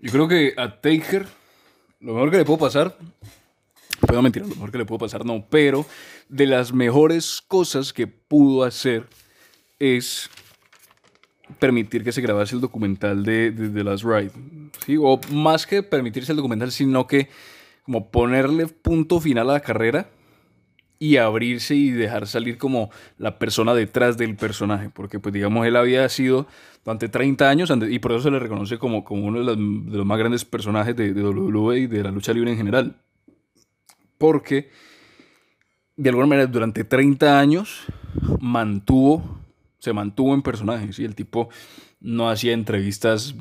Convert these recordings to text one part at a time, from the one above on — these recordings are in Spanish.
Yo creo que a Taker lo mejor que le puedo pasar, puedo mentir, lo mejor que le puedo pasar no, pero de las mejores cosas que pudo hacer es permitir que se grabase el documental de, The Last Ride. O más que permitirse el documental, sino que como ponerle punto final a la carrera y abrirse y dejar salir como la persona detrás del personaje, porque pues digamos él había sido durante 30 años y por eso se le reconoce como, como uno de los, más grandes personajes de, WWE y de la lucha libre en general, porque de alguna manera durante 30 años mantuvo, se mantuvo en personajes y el tipo no hacía entrevistas,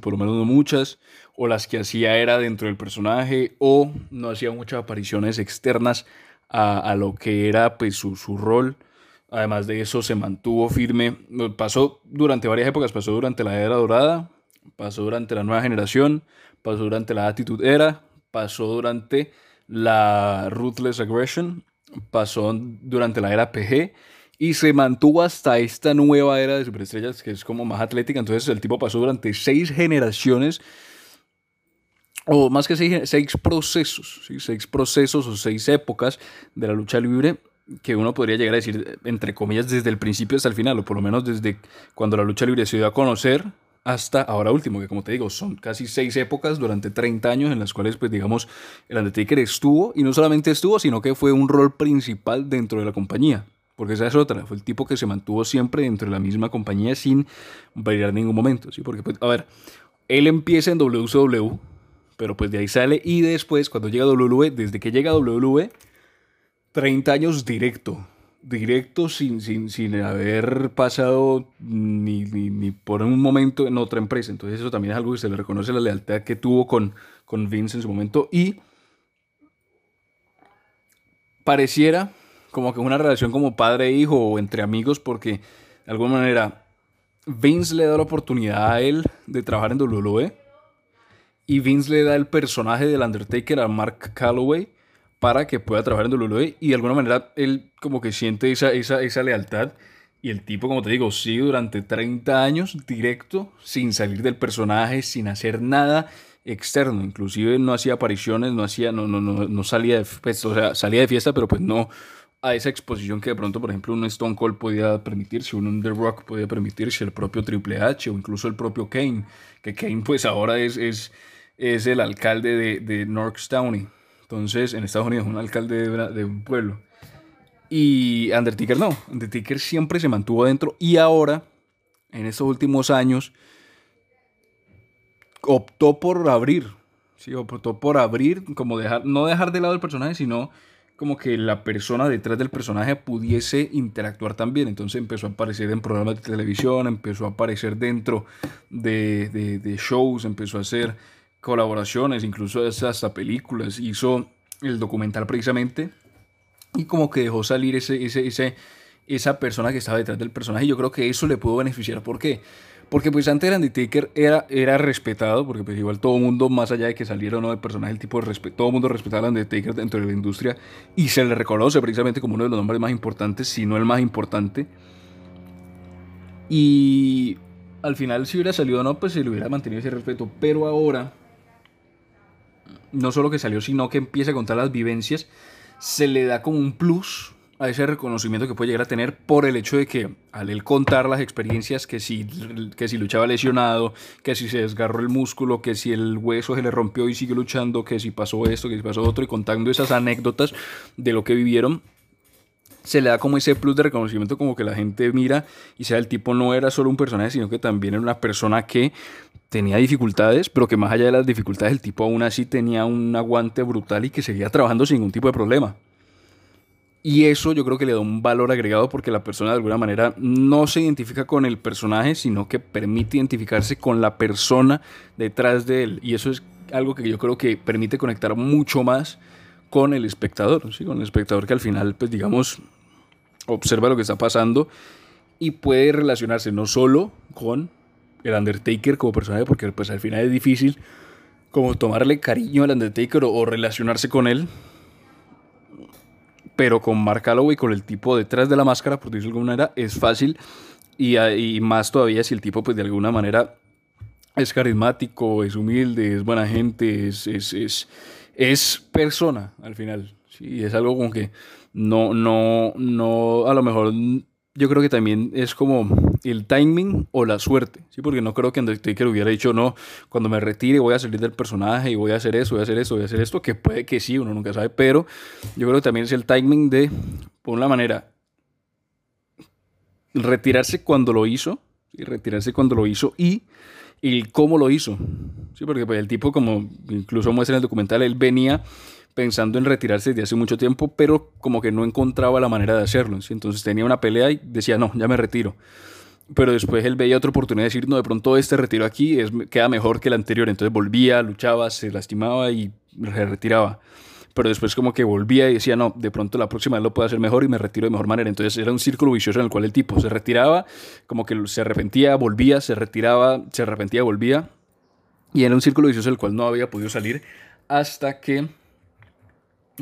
por lo menos no muchas, o las que hacía era dentro del personaje, o no hacía muchas apariciones externas a, lo que era pues, su, su, rol. Además de eso, se mantuvo firme. Pasó durante varias épocas, pasó durante la era dorada, pasó durante la nueva generación, pasó durante la Attitude Era, pasó durante la Ruthless Aggression, pasó durante la era PG y se mantuvo hasta esta nueva era de superestrellas que es como más atlética. Entonces el tipo pasó durante seis generaciones o más que seis, procesos, seis procesos o seis épocas de la lucha libre que uno podría llegar a decir, entre comillas, desde el principio hasta el final, o por lo menos desde cuando la lucha libre se dio a conocer hasta ahora último, que como te digo, son casi seis épocas durante 30 años en las cuales, pues digamos, el Undertaker estuvo, y no solamente estuvo, sino que fue un rol principal dentro de la compañía. Porque esa es otra, fue el tipo que se mantuvo siempre dentro de la misma compañía sin variar en ningún momento, ¿sí? Porque, pues, a ver, él empieza en WCW, pero pues de ahí sale y después cuando llega WWE, desde que llega WWE, 30 años directo, directo sin, sin, sin haber pasado ni, ni, por un momento en otra empresa. Entonces eso también es algo que se le reconoce la lealtad que tuvo con, con Vince en su momento y pareciera como que una relación como padre e hijo o entre amigos porque de alguna manera Vince le da la oportunidad a él de trabajar en WWE y Vince le da el personaje del Undertaker a Mark Calloway para que pueda trabajar en WWE y de alguna manera él como que siente esa, esa, esa lealtad y el tipo, como te digo, sigue durante 30 años directo, sin salir del personaje, sin hacer nada externo. Inclusive no hacía apariciones, no, hacía, no, no, no, no salía, de, pues, o sea, salía de fiesta, pero pues no a esa exposición que de pronto, por ejemplo, un Stone Cold podía permitirse, un The Rock podía permitirse, el propio Triple H o incluso el propio Kane, que Kane pues ahora es, es es el alcalde de, de Norristown. Entonces, en Estados Unidos, un alcalde de, un pueblo. Y Undertaker no. Undertaker siempre se mantuvo adentro y ahora, en estos últimos años, optó por abrir. Sí, optó por abrir, como dejar, no dejar de lado el personaje, sino como que la persona detrás del personaje pudiese interactuar también. Entonces empezó a aparecer en programas de televisión, empezó a aparecer dentro de, de, de shows, empezó a hacer colaboraciones, incluso hasta películas, hizo el documental precisamente y como que dejó salir ese, ese, ese, esa persona que estaba detrás del personaje yo creo que eso le pudo beneficiar. ¿Por qué? Porque pues antes el Undertaker era, era respetado, porque pues igual todo el mundo, más allá de que saliera o no de personaje, el tipo de respeto, todo el mundo respetaba al Undertaker dentro de la industria y se le reconoce precisamente como uno de los nombres más importantes, si no el más importante. Y al final si hubiera salido o no, pues se le hubiera mantenido ese respeto, pero ahora no solo que salió, sino que empieza a contar las vivencias, se le da como un plus a ese reconocimiento que puede llegar a tener por el hecho de que al él contar las experiencias, que si, que si luchaba lesionado, que si se desgarró el músculo, que si el hueso se le rompió y sigue luchando, que si pasó esto, que si pasó otro, y contando esas anécdotas de lo que vivieron, se le da como ese plus de reconocimiento, como que la gente mira y sea el tipo no era solo un personaje, sino que también era una persona que tenía dificultades, pero que más allá de las dificultades, el tipo aún así tenía un aguante brutal y que seguía trabajando sin ningún tipo de problema. Y eso yo creo que le da un valor agregado porque la persona de alguna manera no se identifica con el personaje, sino que permite identificarse con la persona detrás de él. Y eso es algo que yo creo que permite conectar mucho más con el espectador, ¿sí? con el espectador que al final, pues digamos, observa lo que está pasando y puede relacionarse no solo con el Undertaker como personaje, porque pues al final es difícil como tomarle cariño al Undertaker o, relacionarse con él, pero con Mark Calloway, con el tipo detrás de la máscara, por decirlo de alguna manera, es fácil y, y, más todavía si el tipo pues de alguna manera es carismático, es humilde, es buena gente, es, es, es, es persona al final. Sí, es algo como que no, no, no, a lo mejor yo creo que también es como el timing o la suerte, ¿sí? Porque no creo que Undertaker hubiera dicho, no, cuando me retire voy a salir del personaje y voy a hacer eso, voy a hacer eso, voy a hacer esto, que puede que sí, uno nunca sabe, pero yo creo que también es el timing de, por una manera, retirarse cuando lo hizo, y retirarse cuando lo hizo y el cómo lo hizo, ¿sí? Porque pues, el tipo, como incluso muestra en el documental, él venía pensando en retirarse desde hace mucho tiempo, pero como que no encontraba la manera de hacerlo. Entonces tenía una pelea y decía, no, ya me retiro. Pero después él veía otra oportunidad de decir, no, de pronto este retiro aquí es, queda mejor que el anterior. Entonces volvía, luchaba, se lastimaba y se retiraba. Pero después como que volvía y decía, no, de pronto la próxima vez lo puedo hacer mejor y me retiro de mejor manera. Entonces era un círculo vicioso en el cual el tipo se retiraba, como que se arrepentía, volvía, se retiraba, se arrepentía, volvía. Y era un círculo vicioso del cual no había podido salir hasta que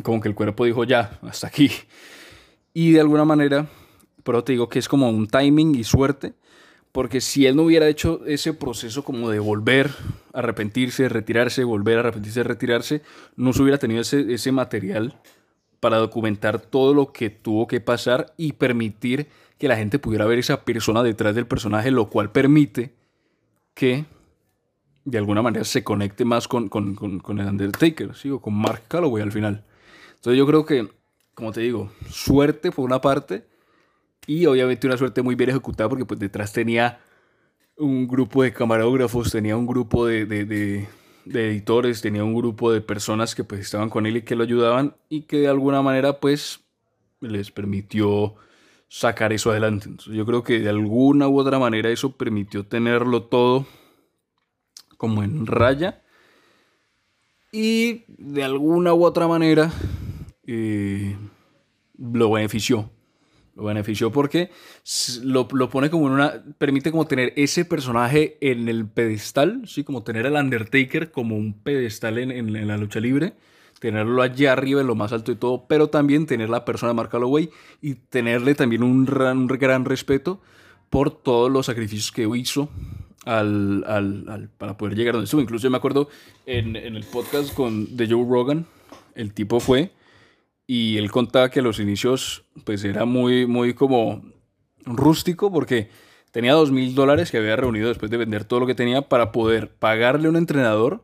como que el cuerpo dijo ya, hasta aquí. Y de alguna manera, pero te digo que es como un timing y suerte, porque si él no hubiera hecho ese proceso como de volver arrepentirse, retirarse, volver a arrepentirse, retirarse, no se hubiera tenido ese, ese material para documentar todo lo que tuvo que pasar y permitir que la gente pudiera ver esa persona detrás del personaje, lo cual permite que de alguna manera se conecte más con, con, con, el Undertaker, ¿sí? o con Mark Calloway al final. Entonces yo creo que, como te digo, suerte por una parte y obviamente una suerte muy bien ejecutada porque pues detrás tenía un grupo de camarógrafos, tenía un grupo de, de, de, editores, tenía un grupo de personas que pues estaban con él y que lo ayudaban y que de alguna manera pues les permitió sacar eso adelante. Entonces, yo creo que de alguna u otra manera eso permitió tenerlo todo como en raya y de alguna u otra manera eh, lo benefició. Lo benefició porque lo, pone como en una. permite como tener ese personaje en el pedestal, ¿sí? Como tener al Undertaker como un pedestal en, la lucha libre. Tenerlo allá arriba, en lo más alto de todo, pero también tener la persona de Mark Calloway y tenerle también un gran, gran respeto por todos los sacrificios que hizo al, para poder llegar donde estuvo. Incluso yo me acuerdo en, en el podcast con, de Joe Rogan, el tipo fue y él contaba que los inicios pues era muy, muy como rústico porque tenía dos mil dólares que había reunido después de vender todo lo que tenía para poder pagarle a un entrenador,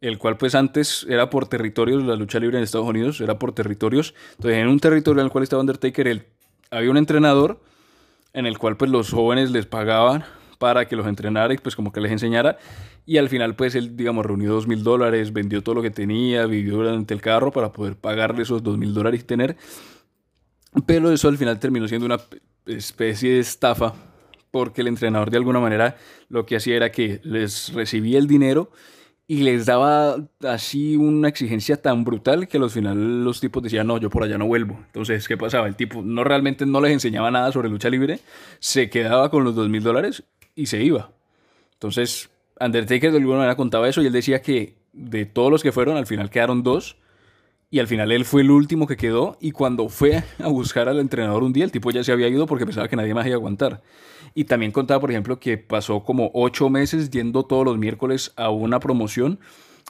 el cual pues antes era por territorios, la lucha libre en Estados Unidos era por territorios, entonces en un territorio en el cual estaba Undertaker, él, había un entrenador en el cual pues los jóvenes les pagaban para que los entrenara y pues como que les enseñara. Y al final pues él, digamos, reunió dos mil dólares, vendió todo lo que tenía, vivió durante el carro para poder pagarle esos dos mil dólares y tener. Pero eso al final terminó siendo una especie de estafa porque el entrenador de alguna manera lo que hacía era que les recibía el dinero y les daba así una exigencia tan brutal que al final los tipos decían, no, yo por allá no vuelvo. Entonces, ¿qué pasaba? El tipo no realmente no les enseñaba nada sobre lucha libre, se quedaba con los dos mil dólares y se iba. Entonces, Undertaker de alguna manera contaba eso y él decía que de todos los que fueron, al final quedaron dos. Y al final él fue el último que quedó. Y cuando fue a buscar al entrenador un día, el tipo ya se había ido porque pensaba que nadie más iba a aguantar. Y también contaba, por ejemplo, que pasó como ocho meses yendo todos los miércoles a una promoción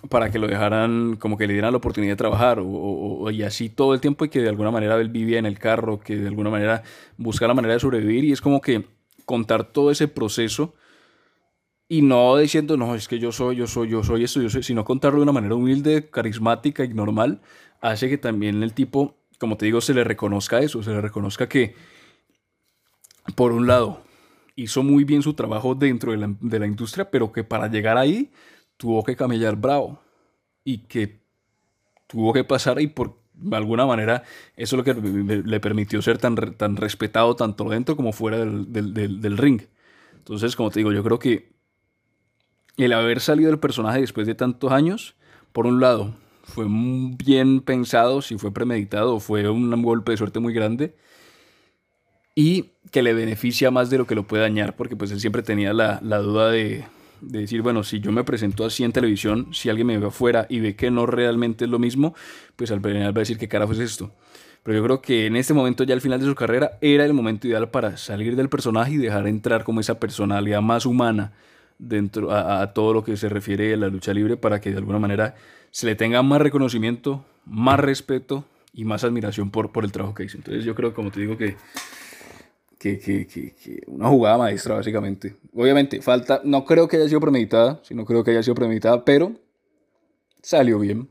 para que lo dejaran, como que le dieran la oportunidad de trabajar. O, y así todo el tiempo y que de alguna manera él vivía en el carro, que de alguna manera buscaba la manera de sobrevivir. Y es como que contar todo ese proceso y no diciendo, no, es que yo soy, yo soy, yo soy esto, yo soy, sino contarlo de una manera humilde, carismática y normal, hace que también el tipo, como te digo, se le reconozca eso, se le reconozca que, por un lado, hizo muy bien su trabajo dentro de la, de la industria, pero que para llegar ahí tuvo que camellar bravo y que tuvo que pasar y por de alguna manera eso es lo que le permitió ser tan, tan respetado tanto dentro como fuera del, del, ring. Entonces, como te digo, yo creo que el haber salido del personaje después de tantos años, por un lado, fue bien pensado, si fue premeditado, fue un golpe de suerte muy grande y que le beneficia más de lo que lo puede dañar, porque pues él siempre tenía la, la duda de, de decir, bueno, si yo me presento así en televisión, si alguien me ve afuera y ve que no realmente es lo mismo, pues al final va a decir qué carajo es esto. Pero yo creo que en este momento, ya al final de su carrera, era el momento ideal para salir del personaje y dejar entrar como esa personalidad más humana, dentro a, todo lo que se refiere a la lucha libre para que de alguna manera se le tenga más reconocimiento, más respeto y más admiración por, por el trabajo que hizo. Entonces yo creo, como te digo, que, que, que, que, una jugada maestra básicamente. Obviamente, falta, no creo que haya sido premeditada, sino creo que haya sido premeditada, pero salió bien.